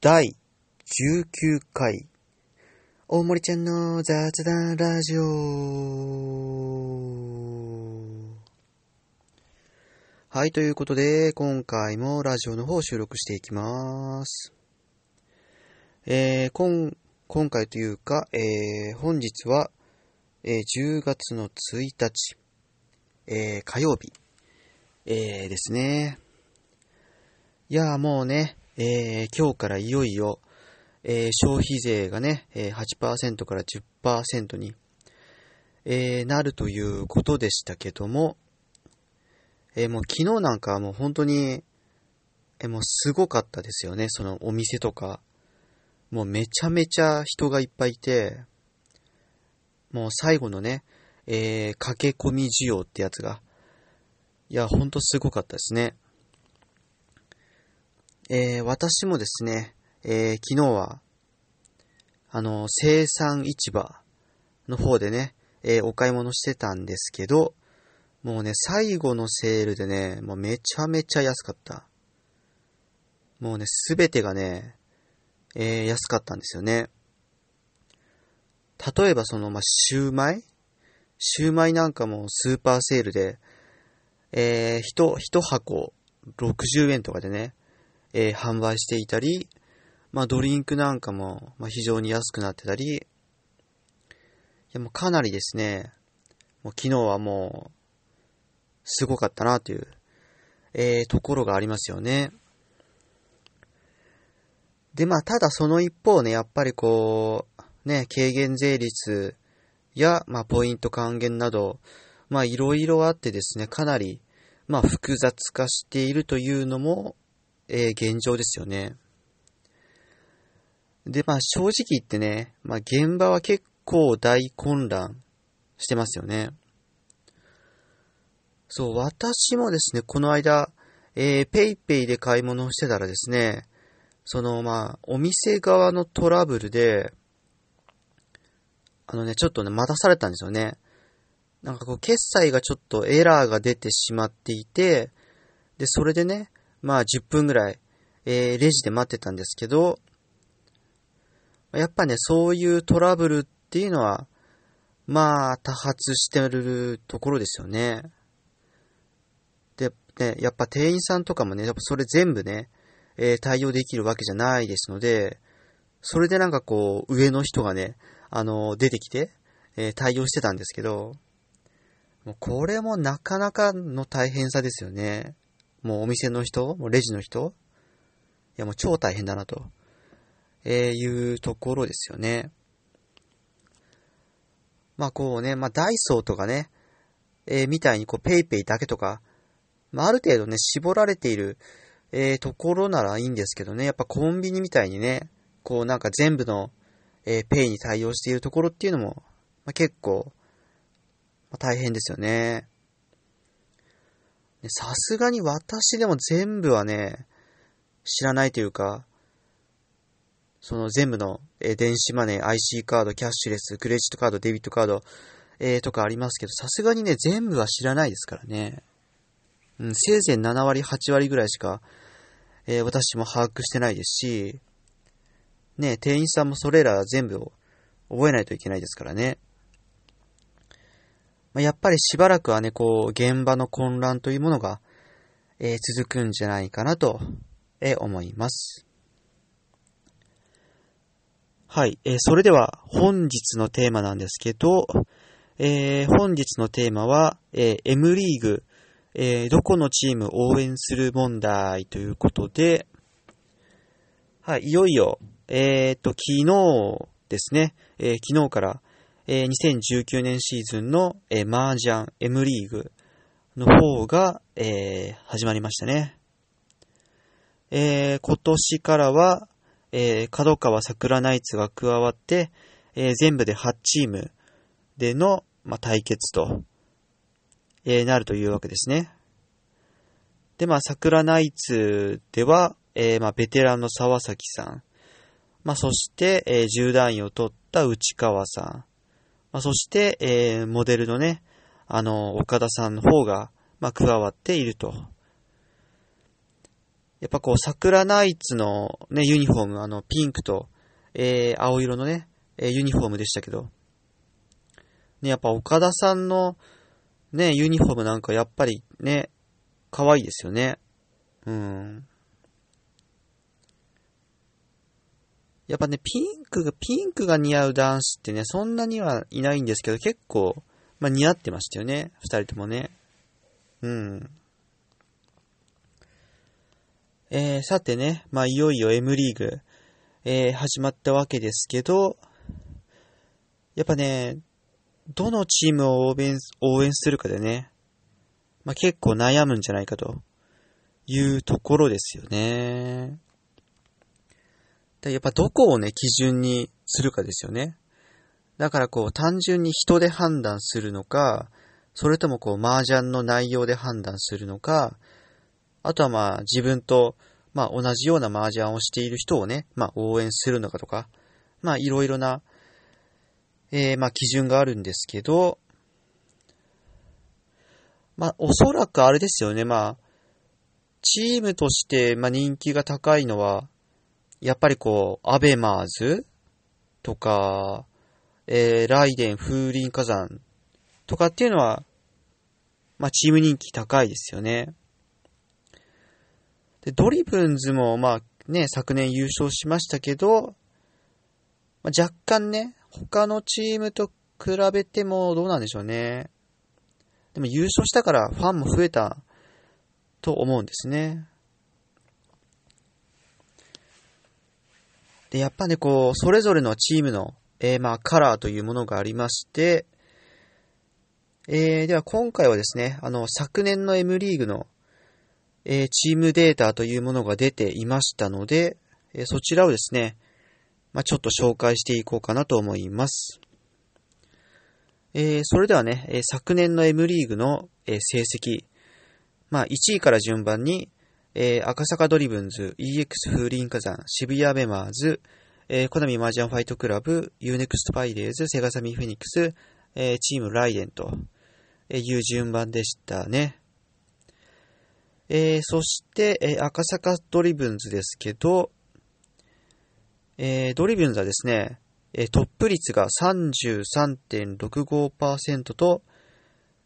第19回、大森ちゃんの雑談ラジオ。はい、ということで、今回もラジオの方を収録していきます。えー、今、今回というか、えー、本日は、えー、10月の1日、えー、火曜日、えー、ですね。いやーもうね、えー、今日からいよいよ、えー、消費税がね、え、8%から10%に、えー、なるということでしたけども、えー、もう昨日なんかはもう本当に、えー、もうすごかったですよね、そのお店とか。もうめちゃめちゃ人がいっぱいいて、もう最後のね、えー、駆け込み需要ってやつが、いや、ほんとすごかったですね。えー、私もですね、えー、昨日は、あの、生産市場の方でね、えー、お買い物してたんですけど、もうね、最後のセールでね、もうめちゃめちゃ安かった。もうね、すべてがね、えー、安かったんですよね。例えばその、まあ、シューマイ？シューマイなんかもスーパーセールで、えー、一、一箱60円とかでね、えー、販売していたり、まあ、ドリンクなんかも、まあ、非常に安くなってたり、いや、もうかなりですね、もう昨日はもう、すごかったなという、えー、ところがありますよね。で、まあ、ただその一方ね、やっぱりこう、ね、軽減税率や、まあ、ポイント還元など、まあ、いろいろあってですね、かなり、まあ、複雑化しているというのも、えー、現状ですよね。で、まあ、正直言ってね、まあ、現場は結構大混乱してますよね。そう、私もですね、この間、えー、ペイペイで買い物をしてたらですね、その、まあ、お店側のトラブルで、あのね、ちょっとね、待たされたんですよね。なんかこう、決済がちょっとエラーが出てしまっていて、で、それでね、まあ、10分ぐらい、えー、レジで待ってたんですけど、やっぱね、そういうトラブルっていうのは、まあ、多発してるところですよね。で、ね、やっぱ店員さんとかもね、やっぱそれ全部ね、えー、対応できるわけじゃないですので、それでなんかこう、上の人がね、あの、出てきて、えー、対応してたんですけど、もうこれもなかなかの大変さですよね。もうお店の人もうレジの人いやもう超大変だなと、えー、いうところですよね。まあこうね、まあダイソーとかね、えー、みたいにこうペイペイだけとか、まあある程度ね、絞られている、えー、ところならいいんですけどね、やっぱコンビニみたいにね、こうなんか全部の、えー、ペイに対応しているところっていうのも、まあ、結構、まあ、大変ですよね。さすがに私でも全部はね、知らないというか、その全部の、え、電子マネー、IC カード、キャッシュレス、クレジットカード、デビットカード、えー、とかありますけど、さすがにね、全部は知らないですからね。うん、せいぜい7割、8割ぐらいしか、えー、私も把握してないですし、ね、店員さんもそれら全部を覚えないといけないですからね。まあ、やっぱりしばらくはね、こう、現場の混乱というものが、えー、続くんじゃないかなと、えー、思います。はい、えー、それでは本日のテーマなんですけど、えー、本日のテーマは、えー、M リーグ、えー、どこのチーム応援する問題ということで、はい、いよいよ、えっ、と、昨日ですね、え、昨日から、えー、2019年シーズンの、えー、麻雀 M リーグの方が、えー、始まりましたね。えー、今年からは、えー、角川桜ナイツが加わって、えー、全部で8チームでの、まあ、対決と、えー、なるというわけですね。で、まあ、桜ナイツでは、えー、まあ、ベテランの沢崎さん、まあ、そして、えー、10段位を取った内川さん、まあ、そして、えー、モデルのね、あの、岡田さんの方が、まあ、加わっていると。やっぱこう、桜ナイツのね、ユニフォーム、あの、ピンクと、えー、青色のね、えユニフォームでしたけど、ね、やっぱ岡田さんの、ね、ユニフォームなんかやっぱりね、可愛いですよね。うん。やっぱね、ピンクが、ピンクが似合う男子ってね、そんなにはいないんですけど、結構、まあ似合ってましたよね。二人ともね。うん。えー、さてね、まあいよいよ M リーグ、えー、始まったわけですけど、やっぱね、どのチームを応援、応援するかでね、まあ、結構悩むんじゃないかというところですよね。やっぱどこをね、基準にするかですよね。だからこう、単純に人で判断するのか、それともこう、麻雀の内容で判断するのか、あとはまあ、自分と、まあ、同じような麻雀をしている人をね、まあ、応援するのかとか、まあ、いろいろな、えー、まあ、基準があるんですけど、まあ、おそらくあれですよね、まあ、チームとして、まあ、人気が高いのは、やっぱりこう、アベマズとか、えー、雷電、風林火山とかっていうのは、まあ、チーム人気高いですよね。で、ドリブンズも、まあ、ね、昨年優勝しましたけど、まあ、若干ね、他のチームと比べてもどうなんでしょうね。でも優勝したからファンも増えたと思うんですね。で、やっぱね、こう、それぞれのチームの、えー、まあ、カラーというものがありまして、えー、では今回はですね、あの、昨年の M リーグの、えー、チームデータというものが出ていましたので、えー、そちらをですね、まあ、ちょっと紹介していこうかなと思います。えー、それではね、え昨年の M リーグの、え成績、まあ、1位から順番に、えー赤坂ドリブンズ、EX 風林火山、渋谷アベマズ、えー、コナミマージャンファイトクラブ、ユーネクストパイレーツ、セガサミーフェニックス、えー、チームライデンという順番でしたね。えー、そして、えー、赤坂ドリブンズですけど、えー、ドリブンズはですね、えー、トップ率が33.65%と、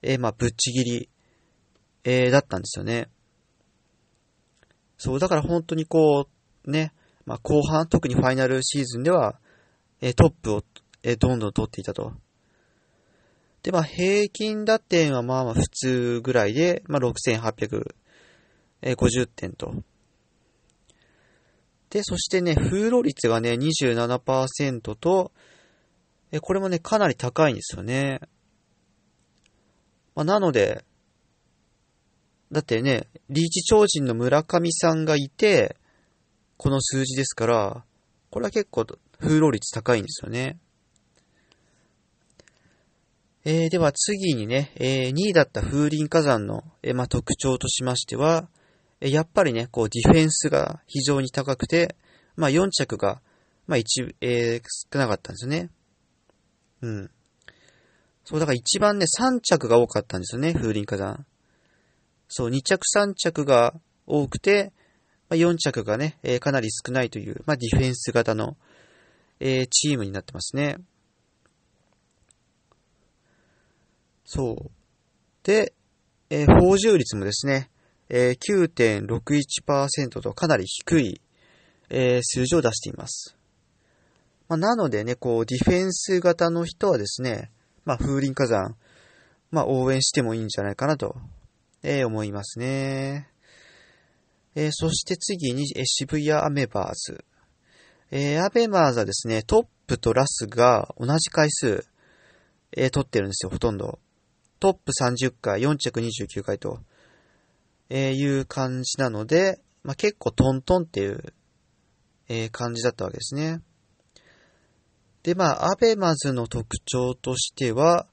えー、まあ、ぶっちぎり、えー、だったんですよね。そう、だから本当にこう、ね、まあ、後半、特にファイナルシーズンでは、え、トップを、え、どんどん取っていたと。で、まあ、平均打点はまあまあ普通ぐらいで、まあ、6850点と。で、そしてね、風呂率がね、27%と、え、これもね、かなり高いんですよね。まあ、なので、だってね、リーチ超人の村上さんがいて、この数字ですから、これは結構風呂率高いんですよね。えー、では次にね、えー、2位だった風林火山の、えー、まあ、特徴としましては、えやっぱりね、こう、ディフェンスが非常に高くて、まあ、4着が、まあ、1、えー、少なかったんですよね。うん。そう、だから一番ね、3着が多かったんですよね、風林火山。そう、2着3着が多くて、ま、4着がね、え、かなり少ないという、まあ、ディフェンス型の、え、チームになってますね。そう。で、えー、法重率もですね、えー、9.61%とかなり低い、えー、数字を出しています。まあ、なのでね、こう、ディフェンス型の人はですね、まあ、風林火山、まあ、応援してもいいんじゃないかなと、えー、思いますね。えー、そして次に、えー、渋谷アメバーズ。えー、アベマーズはですね、トップとラスが同じ回数、えー、取ってるんですよ、ほとんど。トップ30回、4着29回と。えー、いう感じなので、まあ、結構トントンっていう、えー、感じだったわけですね。で、まあ、アベマズの特徴としては、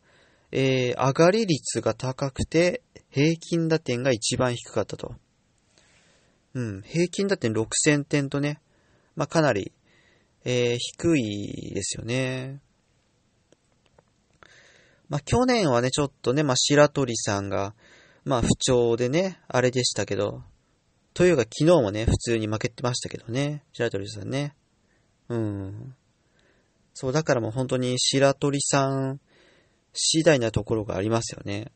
えー、上がり率が高くて、平均打点が一番低かったと。うん、平均打点6000点とね、まあ、かなり、えー、低いですよね。まあ、去年はね、ちょっとね、まあ、白鳥さんが、まあ不調でね、あれでしたけど、というか昨日もね、普通に負けてましたけどね。白鳥さんね。うん。そう、だからもう本当に白鳥さん次第なところがありますよね。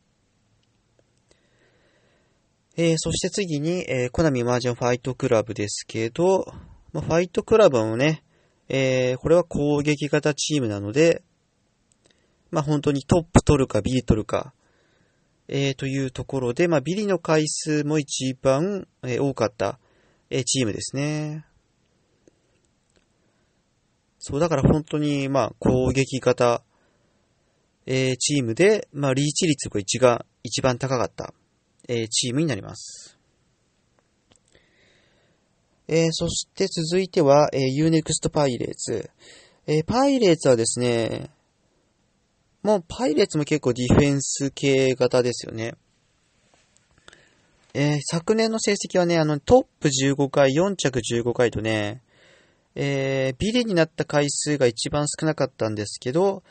えー、そして次に、えー、コナミマージャンファイトクラブですけど、まあ、ファイトクラブもね、えー、これは攻撃型チームなので、まあ、本当にトップ取るかビリ取るか、えー、というところで、まあ、ビリの回数も一番、えー、多かった、えー、チームですね。そう、だから本当に、まあ、攻撃型、えー、チームで、まあ、リーチ率が一が一番高かった、えー、チームになります。えー、そして続いては、えー、Unext パイレーツ。えー、パイレーツはですね、もうパイレーツも結構ディフェンス系型ですよね。えー、昨年の成績はね、あの、トップ15回、4着15回とね、えー、ビリになった回数が一番少なかったんですけど、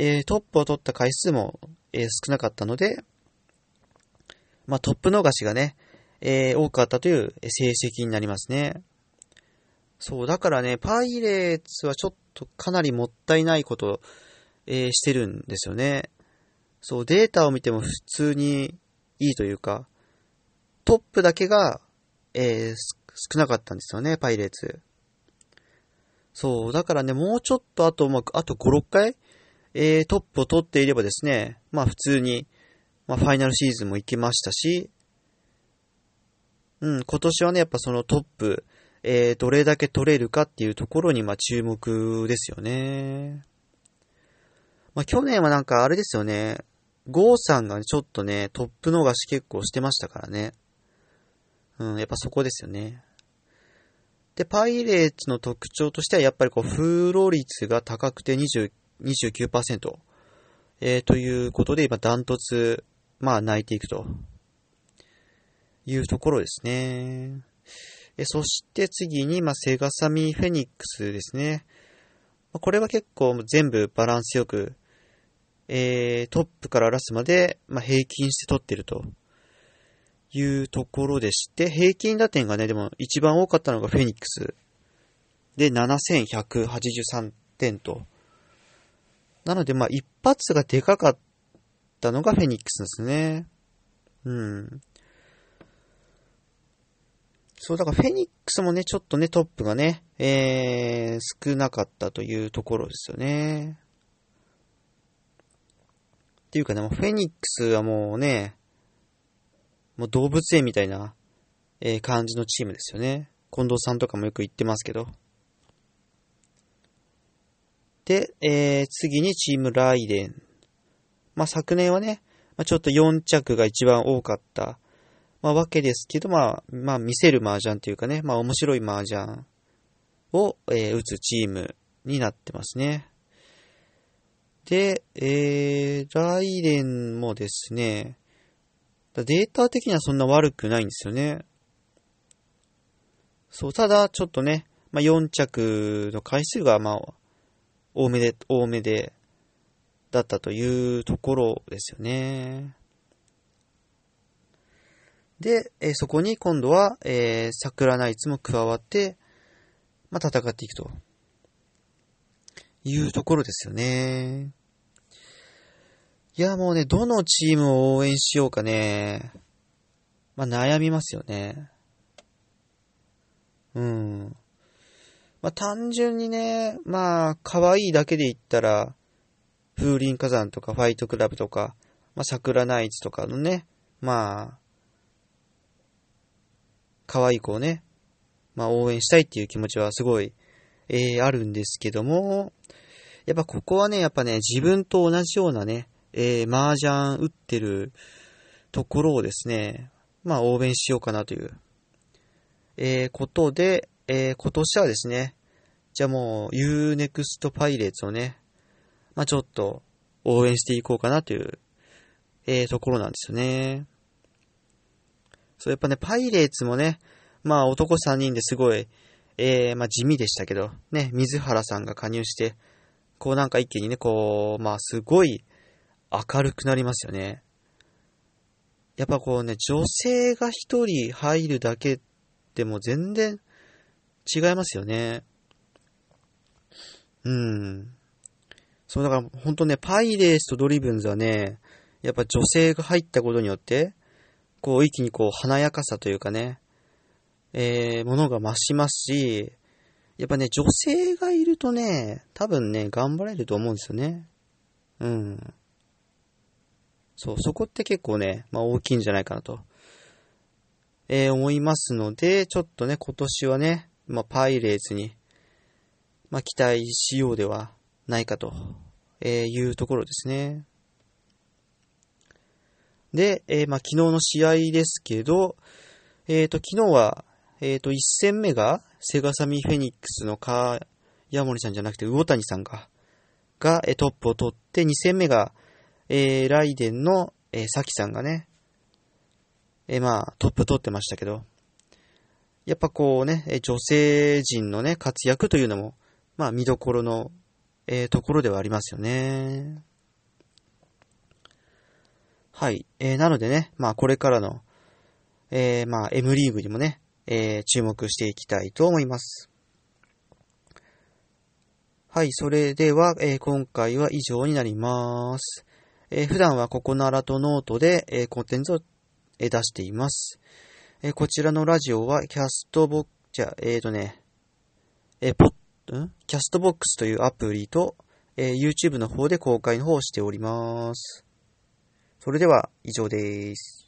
えー、トップを取った回数も、えー、少なかったので、まあ、トップ逃しがね、えー、多かったという成績になりますね。そう、だからね、パイレーツはちょっとかなりもったいないこと、えー、してるんですよね。そう、データを見ても普通にいいというか、トップだけが、えー、少なかったんですよね、パイレーツ。そう、だからね、もうちょっとあと、まあ、あと5、6回、えー、トップを取っていればですね、まあ普通に、まあファイナルシーズンも行けましたし、うん、今年はね、やっぱそのトップ、えー、どれだけ取れるかっていうところに、まあ注目ですよね。まあ去年はなんかあれですよね、ゴーさんがちょっとね、トップ逃し結構してましたからね。うん、やっぱそこですよね。で、パイレーツの特徴としては、やっぱりこう、風呂率が高くて20、29%、えー、ということで、今、ダントツ、まあ、泣いていくというところですね。えそして次に、まあ、セガサミフェニックスですね。これは結構全部バランスよく、えー、トップからラスまで、まあ、平均して取ってるというところでして、平均打点がね、でも一番多かったのがフェニックスで7183点と。なので、まあ、一発がでかかったのがフェニックスですね。うん。そう、だからフェニックスもね、ちょっとね、トップがね、えー、少なかったというところですよね。っていうかね、もうフェニックスはもうね、もう動物園みたいな、えー、感じのチームですよね。近藤さんとかもよく言ってますけど。で、えー、次にチームライデン。まあ、昨年はね、まあ、ちょっと4着が一番多かった、まあ、わけですけど、まあ、まあ、見せる麻雀っていうかね、まあ、面白い麻雀を、えー、打つチームになってますね。で、えー、ライデンもですね、データ的にはそんな悪くないんですよね。そう、ただ、ちょっとね、まあ、4着の回数が、まあ、多めで、多めで、だったというところですよね。で、え、そこに今度は、えー、桜ナイツも加わって、まあ、戦っていくと。いうところですよね。いや、もうね、どのチームを応援しようかね。まあ、悩みますよね。うん。まあ、単純にね、まあ、可愛いだけで言ったら、風林火山とかファイトクラブとか、まあ、桜ナイツとかのね、まあ、可愛い子をね、まあ、応援したいっていう気持ちはすごい、えー、あるんですけども、やっぱここはね、やっぱね、自分と同じようなね、えー、麻雀打ってるところをですね、まあ、応援しようかなという、えー、ことで、えー、今年はですね、じゃあもう Unext パイレーツをね、まあちょっと応援していこうかなという、えー、ところなんですよね。そう、やっぱね、パイレーツもね、まあ男3人ですごい、えー、まあ地味でしたけど、ね、水原さんが加入して、こうなんか一気にね、こう、まあすごい明るくなりますよね。やっぱこうね、女性が一人入るだけっても全然違いますよね。うん。そう、だから本当ね、パイレーツとドリブンズはね、やっぱ女性が入ったことによって、こう一気にこう華やかさというかね、えー、ものが増しますし、やっぱね、女性がいるとね、多分ね、頑張れると思うんですよね。うん。そう、そこって結構ね、まあ大きいんじゃないかなと、えー、思いますので、ちょっとね、今年はね、まあパイレーツに、まあ期待しようではないかと、え、いうところですね。で、えー、まあ昨日の試合ですけど、えっ、ー、と、昨日は、えっ、ー、と、1戦目が、セガサミフェニックスのカー、ヤモリさんじゃなくて、魚谷さんが、が、えトップを取って、2戦目が、えー、ライデンの、えー、サキさんがね、え、まあ、トップ取ってましたけど、やっぱこうね、女性陣のね、活躍というのも、まあ、見どころの、えー、ところではありますよね。はい。えー、なのでね、まあ、これからの、えー、まあ、M リーグにもね、えー、注目していきたいと思います。はい、それでは、えー、今回は以上になります。えー、普段はココナラとノートで、えー、コンテンツを、え、出しています。えー、こちらのラジオはキャストボック、じゃえーとね、えー、ポッ、ん？キャストボックスというアプリと、えー、YouTube の方で公開の方をしております。それでは以上です。